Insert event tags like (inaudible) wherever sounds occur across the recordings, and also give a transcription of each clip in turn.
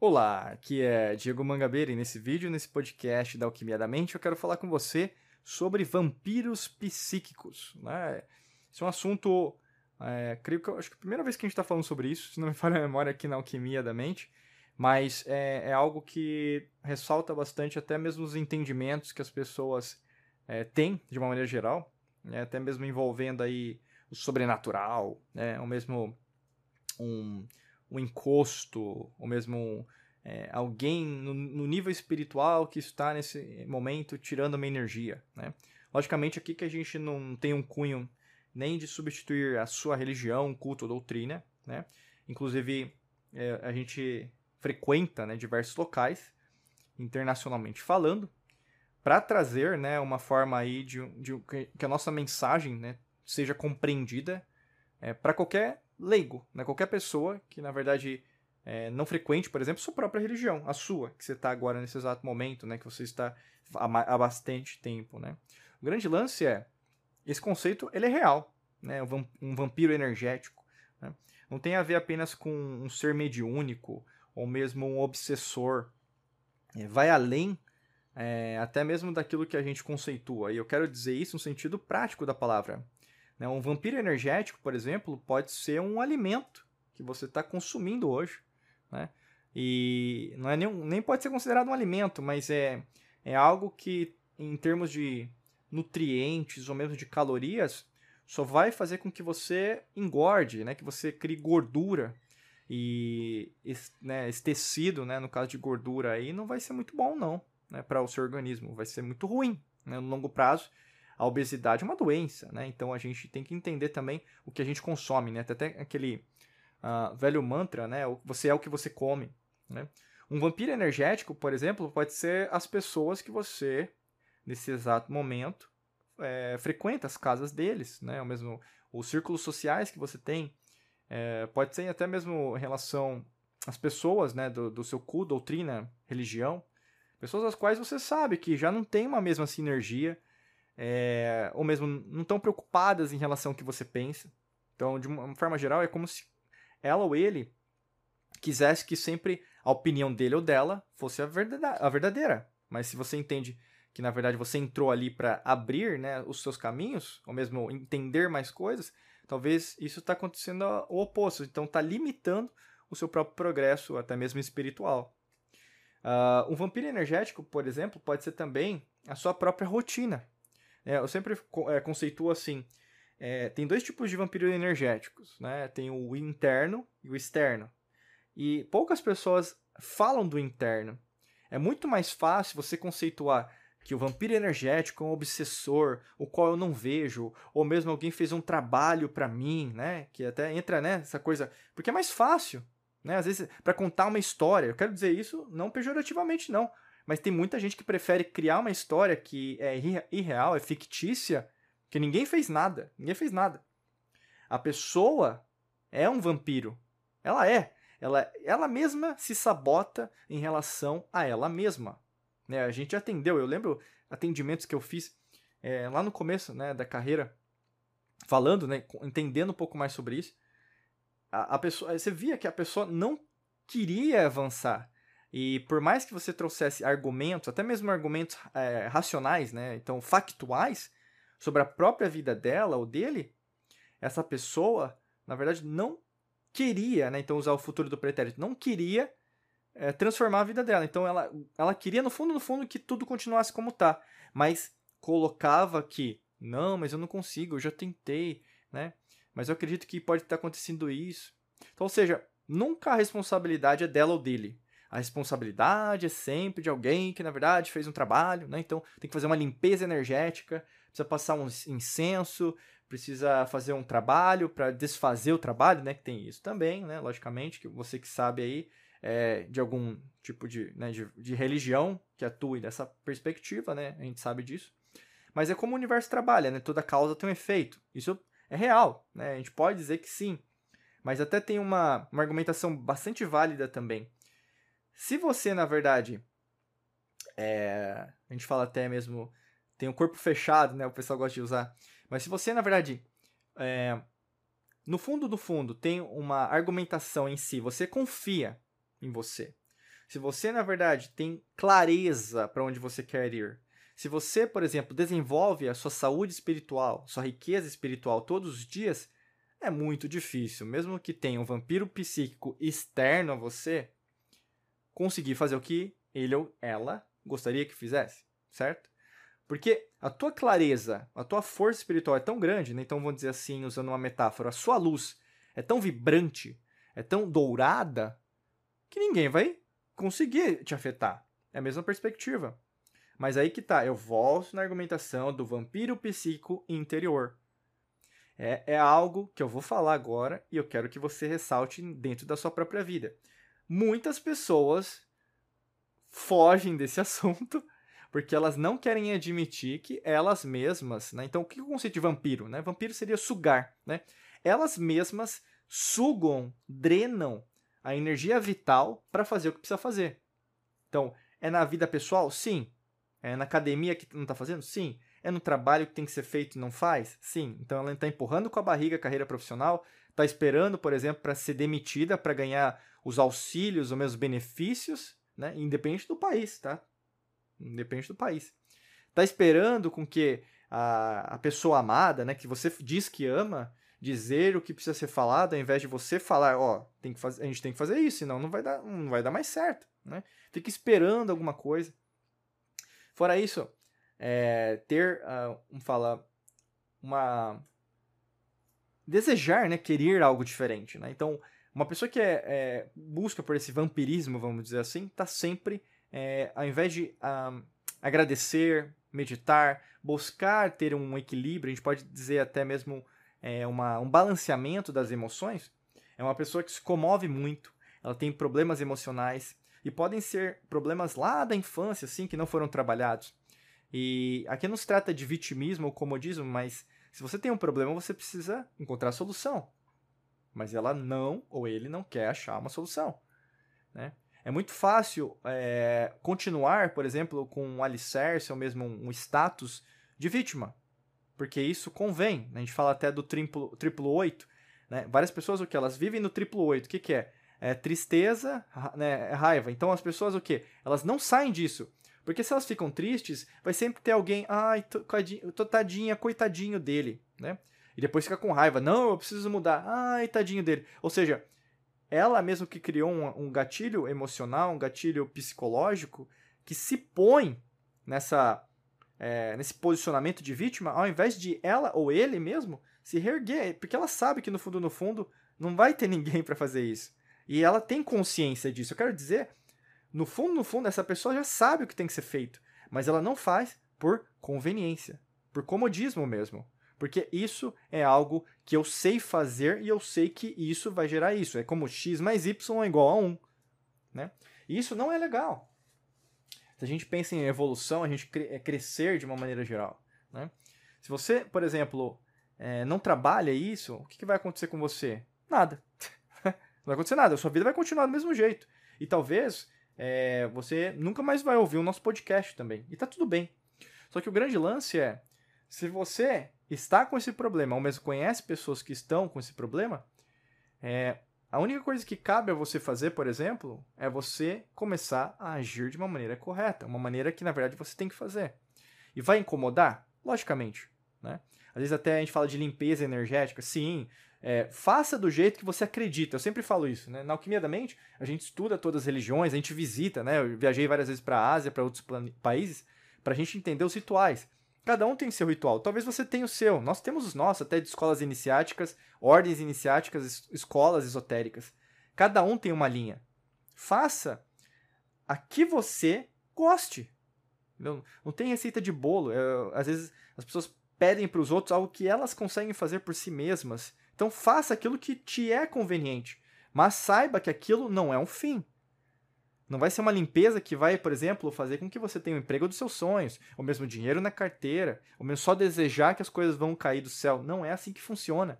Olá, aqui é Diego Mangabeira e nesse vídeo, nesse podcast da Alquimia da Mente, eu quero falar com você sobre vampiros psíquicos. Né? Esse é um assunto, é, creio que acho que é a primeira vez que a gente está falando sobre isso, se não me falha a memória aqui na Alquimia da Mente, mas é, é, algo que ressalta bastante até mesmo os entendimentos que as pessoas é, têm de uma maneira geral, né? até mesmo envolvendo aí o sobrenatural, né? ou mesmo um um encosto, ou mesmo é, alguém no, no, nível espiritual que está nesse momento tirando uma energia. Né? Logicamente, aqui que a gente não tem um cunho nem de substituir a sua religião, culto ou doutrina. Né? Inclusive, é, a gente frequenta né, diversos locais, internacionalmente falando, para trazer né, uma forma aí de, de, que a nossa mensagem né, seja compreendida é, para qualquer leigo, né? Qualquer pessoa que, na verdade, é, não frequente, por exemplo, sua própria religião, a sua, que você está agora nesse exato momento, né? Que você está há, há bastante tempo, né? O grande lance é, esse conceito, ele é real, né? Um vampiro energético, né? Não tem a ver apenas com um ser mediúnico ou mesmo um obsessor. É, vai além é, até mesmo daquilo que a gente conceitua. E eu quero dizer isso no sentido prático da palavra. Né? Um vampiro energético, por exemplo, pode ser um alimento que você está consumindo hoje. Né? E não é nem, nem pode ser considerado um alimento, mas é, é algo que, em termos de nutrientes ou mesmo de calorias, só vai fazer com que você engorde, né? que você crie gordura. E esse, né, esse tecido, né, no caso de gordura aí, não vai ser muito bom, não, né, para o seu organismo. Vai ser muito ruim né, no longo prazo a obesidade é uma doença, né? Então a gente tem que entender também o que a gente consome, né? Até aquele uh, velho mantra, né? Você é o que você come, né? Um vampiro energético, por exemplo, pode ser as pessoas que você, nesse exato momento, é, frequenta as casas deles, né? Ou mesmo os círculos sociais que você tem. É, pode ser até mesmo em relação às pessoas, né? Do, do seu cu, doutrina, religião. Pessoas as quais você sabe que já não tem uma mesma sinergia, é, ou mesmo não estão preocupadas em relação ao que você pensa. Então, de uma forma geral, é como se ela ou ele quisesse que sempre a opinião dele ou dela fosse a, a verdadeira. Mas se você entende que na verdade você entrou ali para abrir né, os seus caminhos, ou mesmo entender mais coisas, talvez isso está acontecendo o oposto. Então está limitando o seu próprio progresso, até mesmo espiritual. Uh, um vampiro energético, por exemplo, pode ser também a sua própria rotina. É, eu sempre é, conceituo assim: é, tem dois tipos de vampiro energéticos, né? Tem o interno e o externo. E poucas pessoas falam do interno. É muito mais fácil você conceituar que o vampiro energético é um obsessor, o qual eu não vejo, ou mesmo alguém fez um trabalho para mim, né? Que até entra né, coisa, porque é mais fácil, né? Às vezes para contar uma história. Eu quero dizer isso não pejorativamente não, mas tem muita gente que prefere criar uma história que é irreal, é fictícia, que ninguém fez nada. Ninguém fez nada. A pessoa é um vampiro. Ela é. Ela, ela mesma se sabota em relação a ela mesma. Né? A gente atendeu, eu lembro atendimentos que eu fiz é, lá no começo né, da carreira, falando, né, entendendo um pouco mais sobre isso. A, a pessoa, você via que a pessoa não queria avançar. E por mais que você trouxesse argumentos, até mesmo argumentos é, racionais, né, então factuais, sobre a própria vida dela ou dele, essa pessoa, na verdade, não queria, né, então usar o futuro do pretérito, não queria é, transformar a vida dela. Então ela, ela queria, no fundo, no fundo, que tudo continuasse como tá, mas colocava que, não, mas eu não consigo, eu já tentei, né, mas eu acredito que pode estar acontecendo isso. Então, ou seja, nunca a responsabilidade é dela ou dele a responsabilidade é sempre de alguém que, na verdade, fez um trabalho, né? Então, tem que fazer uma limpeza energética, precisa passar um incenso, precisa fazer um trabalho para desfazer o trabalho, né? Que tem isso também, né? Logicamente, que você que sabe aí é, de algum tipo de, né, de, de religião que atue dessa perspectiva, né? A gente sabe disso. Mas é como o universo trabalha, né? Toda causa tem um efeito. Isso é real, né? A gente pode dizer que sim. Mas até tem uma, uma argumentação bastante válida também se você, na verdade, é, a gente fala até mesmo, tem o um corpo fechado, né? O pessoal gosta de usar. Mas se você, na verdade, é, no fundo do fundo, tem uma argumentação em si, você confia em você. se você, na verdade, tem clareza para onde você quer ir, se você, por exemplo, desenvolve a sua saúde espiritual, sua riqueza espiritual todos os dias, é muito difícil, mesmo que tenha um vampiro psíquico externo a você, conseguir fazer o que ele ou ela gostaria que fizesse, certo? Porque a tua clareza, a tua força espiritual é tão grande, né? então vamos dizer assim, usando uma metáfora, a sua luz é tão vibrante, é tão dourada, que ninguém vai conseguir te afetar. É a mesma perspectiva. Mas aí que tá, eu volto na argumentação do vampiro psíquico interior. É, é algo que eu vou falar agora e eu quero que você ressalte dentro da sua própria vida. Muitas pessoas fogem desse (laughs) assunto porque elas não querem admitir que elas mesmas, né? Então, o que é o conceito de vampiro, né? Vampiro seria sugar, né? Elas mesmas sugam, drenam a energia vital para fazer o que precisa fazer. Então, é na vida pessoal? Sim. É na academia que não está fazendo? Sim. É no trabalho que tem que ser feito e não faz? Sim. Então ela está empurrando com a barriga a carreira profissional, está esperando, por exemplo, para ser demitida, para ganhar os auxílios ou mesmo os benefícios, né? independente do país, tá? Independente do país. Está esperando com que a, a pessoa amada, né, que você diz que ama, dizer o que precisa ser falado, ao invés de você falar, ó, tem que fazer, a gente tem que fazer isso, senão não vai dar, não vai dar mais certo, né? Fica esperando alguma coisa. Fora isso, é, ter, uh, um fala, uma desejar, né, querer algo diferente, né? Então, uma pessoa que é, é, busca por esse vampirismo, vamos dizer assim, está sempre, é, ao invés de uh, agradecer, meditar, buscar ter um equilíbrio, a gente pode dizer até mesmo é, uma, um balanceamento das emoções, é uma pessoa que se comove muito, ela tem problemas emocionais, e podem ser problemas lá da infância, assim, que não foram trabalhados. E aqui não se trata de vitimismo ou comodismo, mas se você tem um problema, você precisa encontrar a solução. Mas ela não, ou ele não quer achar uma solução. Né? É muito fácil é, continuar, por exemplo, com um alicerce ou mesmo um status de vítima porque isso convém. A gente fala até do triplo, triplo 8. Né? Várias pessoas, o que? Elas vivem no triplo 8. O que, que é? É tristeza, né? é raiva. Então as pessoas, o que? Elas não saem disso. Porque se elas ficam tristes, vai sempre ter alguém, ai, tô, tadinha, coitadinho dele, né? E depois fica com raiva, não, eu preciso mudar, ai, tadinho dele. Ou seja, ela mesmo que criou um, um gatilho emocional, um gatilho psicológico, que se põe nessa é, nesse posicionamento de vítima, ao invés de ela ou ele mesmo se reerguer, porque ela sabe que no fundo, no fundo, não vai ter ninguém para fazer isso. E ela tem consciência disso. Eu quero dizer, no fundo, no fundo, essa pessoa já sabe o que tem que ser feito, mas ela não faz por conveniência, por comodismo mesmo. Porque isso é algo que eu sei fazer e eu sei que isso vai gerar isso. É como x mais y é igual a 1. Né? E isso não é legal. Se a gente pensa em evolução, a gente é crescer de uma maneira geral. Né? Se você, por exemplo, é, não trabalha isso, o que, que vai acontecer com você? Nada. (laughs) não vai acontecer nada. A sua vida vai continuar do mesmo jeito. E talvez é, você nunca mais vai ouvir o nosso podcast também. E tá tudo bem. Só que o grande lance é, se você está com esse problema, ou mesmo conhece pessoas que estão com esse problema, é, a única coisa que cabe a você fazer, por exemplo, é você começar a agir de uma maneira correta, uma maneira que na verdade você tem que fazer. E vai incomodar? Logicamente. Né? Às vezes até a gente fala de limpeza energética. Sim, é, faça do jeito que você acredita. Eu sempre falo isso. Né? Na Alquimia da Mente, a gente estuda todas as religiões, a gente visita. Né? Eu viajei várias vezes para a Ásia, para outros países, para a gente entender os rituais. Cada um tem seu ritual. Talvez você tenha o seu. Nós temos os nossos, até de escolas iniciáticas, ordens iniciáticas, escolas esotéricas. Cada um tem uma linha. Faça a que você goste. Não, não tem receita de bolo. às vezes as pessoas pedem para os outros algo que elas conseguem fazer por si mesmas. Então faça aquilo que te é conveniente. Mas saiba que aquilo não é um fim. Não vai ser uma limpeza que vai, por exemplo, fazer com que você tenha o um emprego dos seus sonhos, ou mesmo dinheiro na carteira, ou mesmo só desejar que as coisas vão cair do céu. Não é assim que funciona.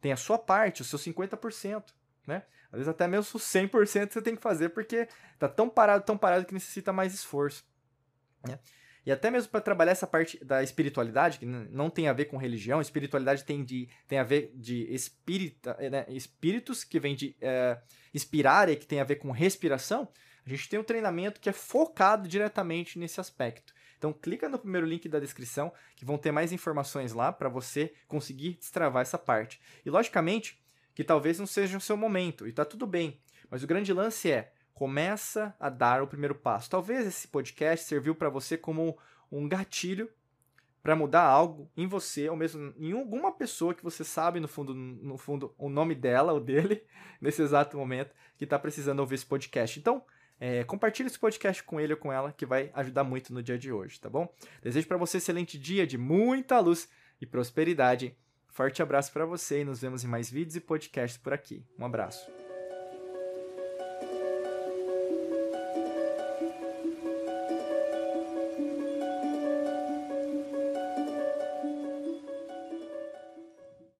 Tem a sua parte, o seu 50%, né? Às vezes até mesmo o 100% você tem que fazer porque tá tão parado, tão parado que necessita mais esforço. Né? E até mesmo para trabalhar essa parte da espiritualidade, que não tem a ver com religião, espiritualidade tem, de, tem a ver de espírita, né? espíritos, que vem de é, e que tem a ver com respiração. A gente tem um treinamento que é focado diretamente nesse aspecto. Então clica no primeiro link da descrição que vão ter mais informações lá para você conseguir destravar essa parte. E logicamente que talvez não seja o seu momento e tá tudo bem, mas o grande lance é começa a dar o primeiro passo. Talvez esse podcast serviu para você como um gatilho para mudar algo em você ou mesmo em alguma pessoa que você sabe no fundo, no fundo o nome dela ou dele (laughs) nesse exato momento que está precisando ouvir esse podcast. Então, é, compartilhe esse podcast com ele ou com ela que vai ajudar muito no dia de hoje, tá bom? Desejo para você um excelente dia de muita luz e prosperidade. Forte abraço para você e nos vemos em mais vídeos e podcasts por aqui. Um abraço.